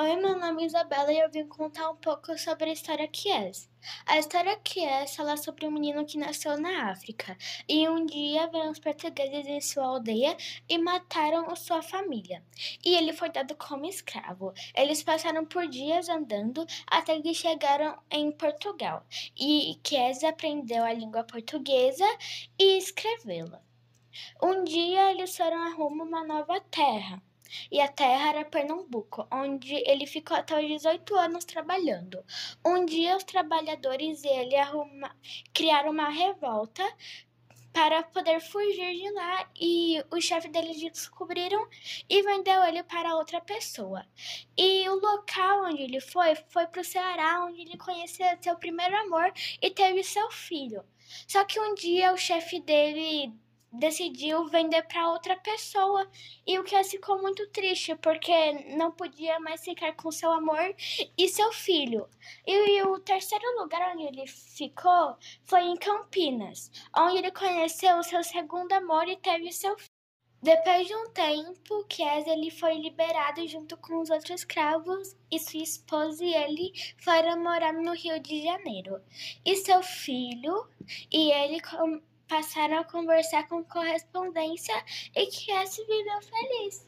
Oi, meu nome é Isabela e eu vim contar um pouco sobre a história que é. A história que é fala sobre um menino que nasceu na África e um dia veio os portugueses em sua aldeia e mataram sua família. E ele foi dado como escravo. Eles passaram por dias andando até que chegaram em Portugal. E Kes aprendeu a língua portuguesa e escrevê-la. Um dia eles foram a uma nova terra e a terra era Pernambuco, onde ele ficou até os 18 anos trabalhando. Um dia os trabalhadores e ele arruma, criaram uma revolta para poder fugir de lá e o chefe deles descobriram e vendeu ele para outra pessoa. E o local onde ele foi foi para o Ceará, onde ele conheceu seu primeiro amor e teve seu filho. Só que um dia o chefe dele decidiu vender para outra pessoa e o que ficou muito triste porque não podia mais ficar com seu amor e seu filho. E, e o terceiro lugar onde ele ficou foi em Campinas, onde ele conheceu seu segundo amor e teve seu filho. Depois de um tempo, Kes ele foi liberado junto com os outros escravos e sua esposa e ele foram morar no Rio de Janeiro. E seu filho e ele passaram a conversar com correspondência e que esse viveu feliz.